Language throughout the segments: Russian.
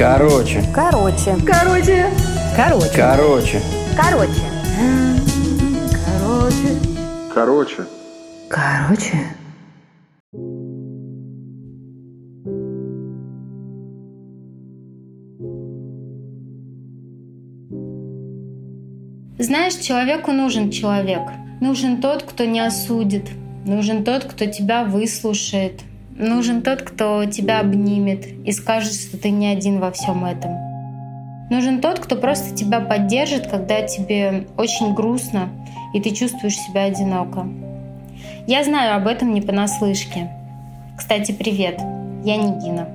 Короче. Короче. Короче. Короче. Короче. Короче. Короче. Короче. Короче. Знаешь, человеку нужен человек. Нужен тот, кто не осудит. Нужен тот, кто тебя выслушает. Нужен тот, кто тебя обнимет и скажет, что ты не один во всем этом. Нужен тот, кто просто тебя поддержит, когда тебе очень грустно и ты чувствуешь себя одиноко. Я знаю об этом не понаслышке. Кстати, привет, я Нигина.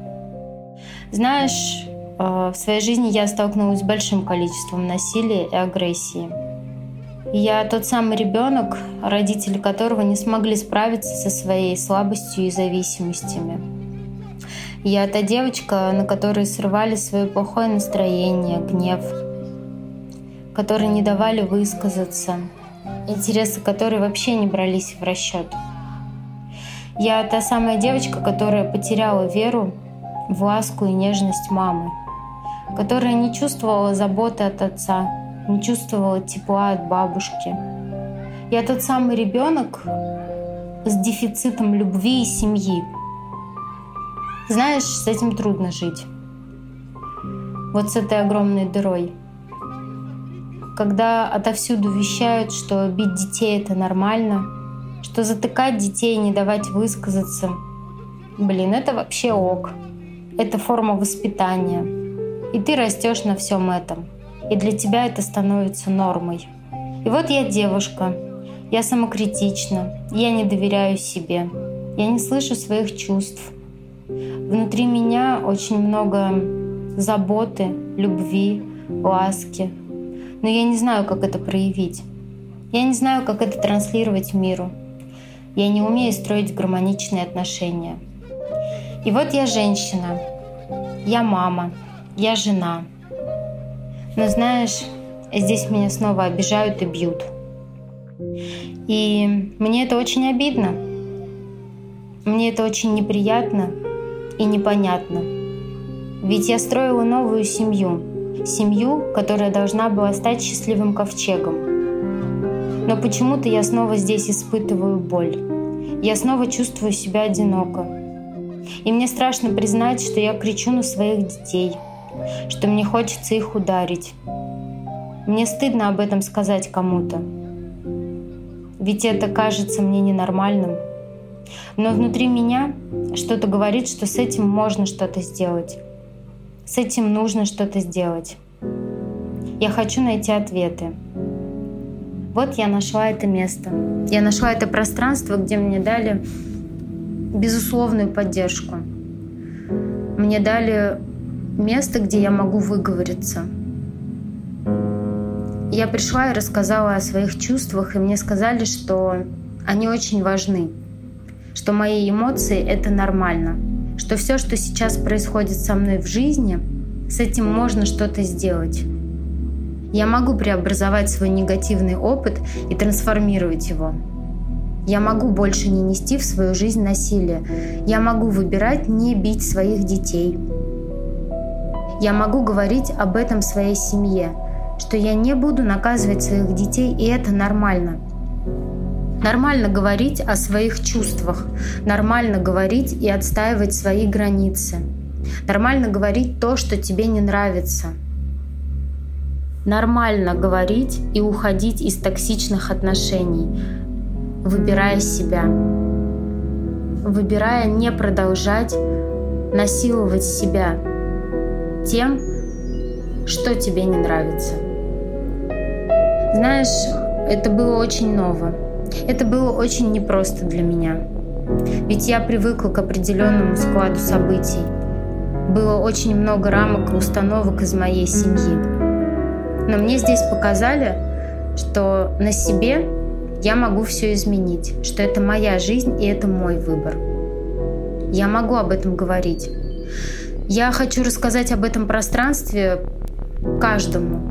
Знаешь, э, в своей жизни я столкнулась с большим количеством насилия и агрессии. Я тот самый ребенок, родители которого не смогли справиться со своей слабостью и зависимостями. Я та девочка, на которой срывали свое плохое настроение, гнев, которые не давали высказаться, интересы которой вообще не брались в расчет. Я та самая девочка, которая потеряла веру в ласку и нежность мамы, которая не чувствовала заботы от отца, не чувствовала тепла от бабушки. Я тот самый ребенок с дефицитом любви и семьи. Знаешь, с этим трудно жить. Вот с этой огромной дырой. Когда отовсюду вещают, что бить детей это нормально, что затыкать детей и не давать высказаться, блин, это вообще ок. Это форма воспитания. И ты растешь на всем этом и для тебя это становится нормой. И вот я девушка, я самокритична, я не доверяю себе, я не слышу своих чувств. Внутри меня очень много заботы, любви, ласки, но я не знаю, как это проявить. Я не знаю, как это транслировать миру. Я не умею строить гармоничные отношения. И вот я женщина, я мама, я жена — но знаешь, здесь меня снова обижают и бьют. И мне это очень обидно. Мне это очень неприятно и непонятно. Ведь я строила новую семью. Семью, которая должна была стать счастливым ковчегом. Но почему-то я снова здесь испытываю боль. Я снова чувствую себя одиноко. И мне страшно признать, что я кричу на своих детей – что мне хочется их ударить. Мне стыдно об этом сказать кому-то. Ведь это кажется мне ненормальным. Но внутри меня что-то говорит, что с этим можно что-то сделать. С этим нужно что-то сделать. Я хочу найти ответы. Вот я нашла это место. Я нашла это пространство, где мне дали безусловную поддержку. Мне дали место, где я могу выговориться. Я пришла и рассказала о своих чувствах, и мне сказали, что они очень важны, что мои эмоции — это нормально, что все, что сейчас происходит со мной в жизни, с этим можно что-то сделать. Я могу преобразовать свой негативный опыт и трансформировать его. Я могу больше не нести в свою жизнь насилие. Я могу выбирать не бить своих детей, я могу говорить об этом своей семье, что я не буду наказывать своих детей, и это нормально. Нормально говорить о своих чувствах, нормально говорить и отстаивать свои границы. Нормально говорить то, что тебе не нравится. Нормально говорить и уходить из токсичных отношений, выбирая себя. Выбирая не продолжать насиловать себя, тем, что тебе не нравится. Знаешь, это было очень ново. Это было очень непросто для меня. Ведь я привыкла к определенному складу событий. Было очень много рамок и установок из моей семьи. Но мне здесь показали, что на себе я могу все изменить, что это моя жизнь и это мой выбор. Я могу об этом говорить. Я хочу рассказать об этом пространстве каждому,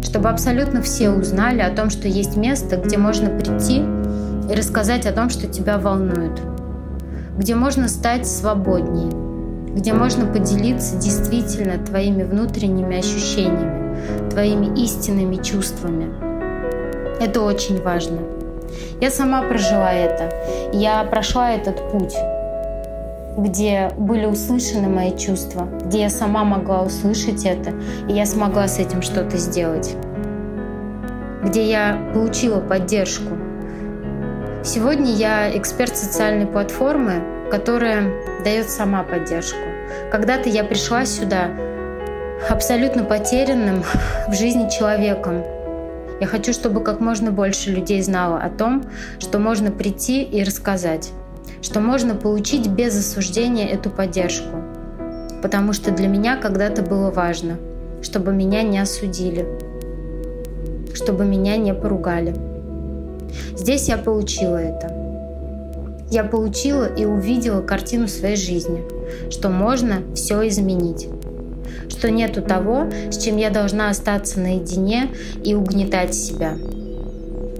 чтобы абсолютно все узнали о том, что есть место, где можно прийти и рассказать о том, что тебя волнует, где можно стать свободнее, где можно поделиться действительно твоими внутренними ощущениями, твоими истинными чувствами. Это очень важно. Я сама прожила это. Я прошла этот путь, где были услышаны мои чувства, где я сама могла услышать это, и я смогла с этим что-то сделать, где я получила поддержку. Сегодня я эксперт социальной платформы, которая дает сама поддержку. Когда-то я пришла сюда абсолютно потерянным в жизни человеком, я хочу, чтобы как можно больше людей знало о том, что можно прийти и рассказать, что можно получить без осуждения эту поддержку. Потому что для меня когда-то было важно, чтобы меня не осудили, чтобы меня не поругали. Здесь я получила это. Я получила и увидела картину своей жизни, что можно все изменить что нету того, с чем я должна остаться наедине и угнетать себя.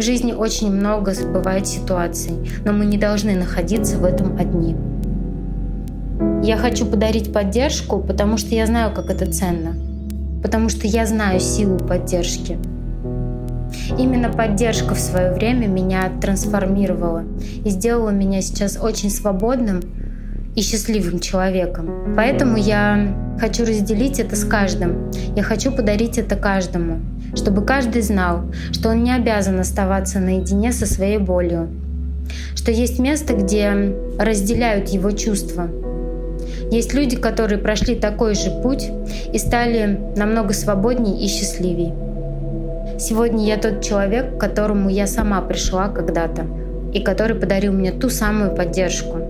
В жизни очень много бывает ситуаций, но мы не должны находиться в этом одни. Я хочу подарить поддержку, потому что я знаю, как это ценно. Потому что я знаю силу поддержки. Именно поддержка в свое время меня трансформировала и сделала меня сейчас очень свободным и счастливым человеком. Поэтому я хочу разделить это с каждым. Я хочу подарить это каждому, чтобы каждый знал, что он не обязан оставаться наедине со своей болью, что есть место, где разделяют его чувства. Есть люди, которые прошли такой же путь и стали намного свободнее и счастливее. Сегодня я тот человек, к которому я сама пришла когда-то и который подарил мне ту самую поддержку –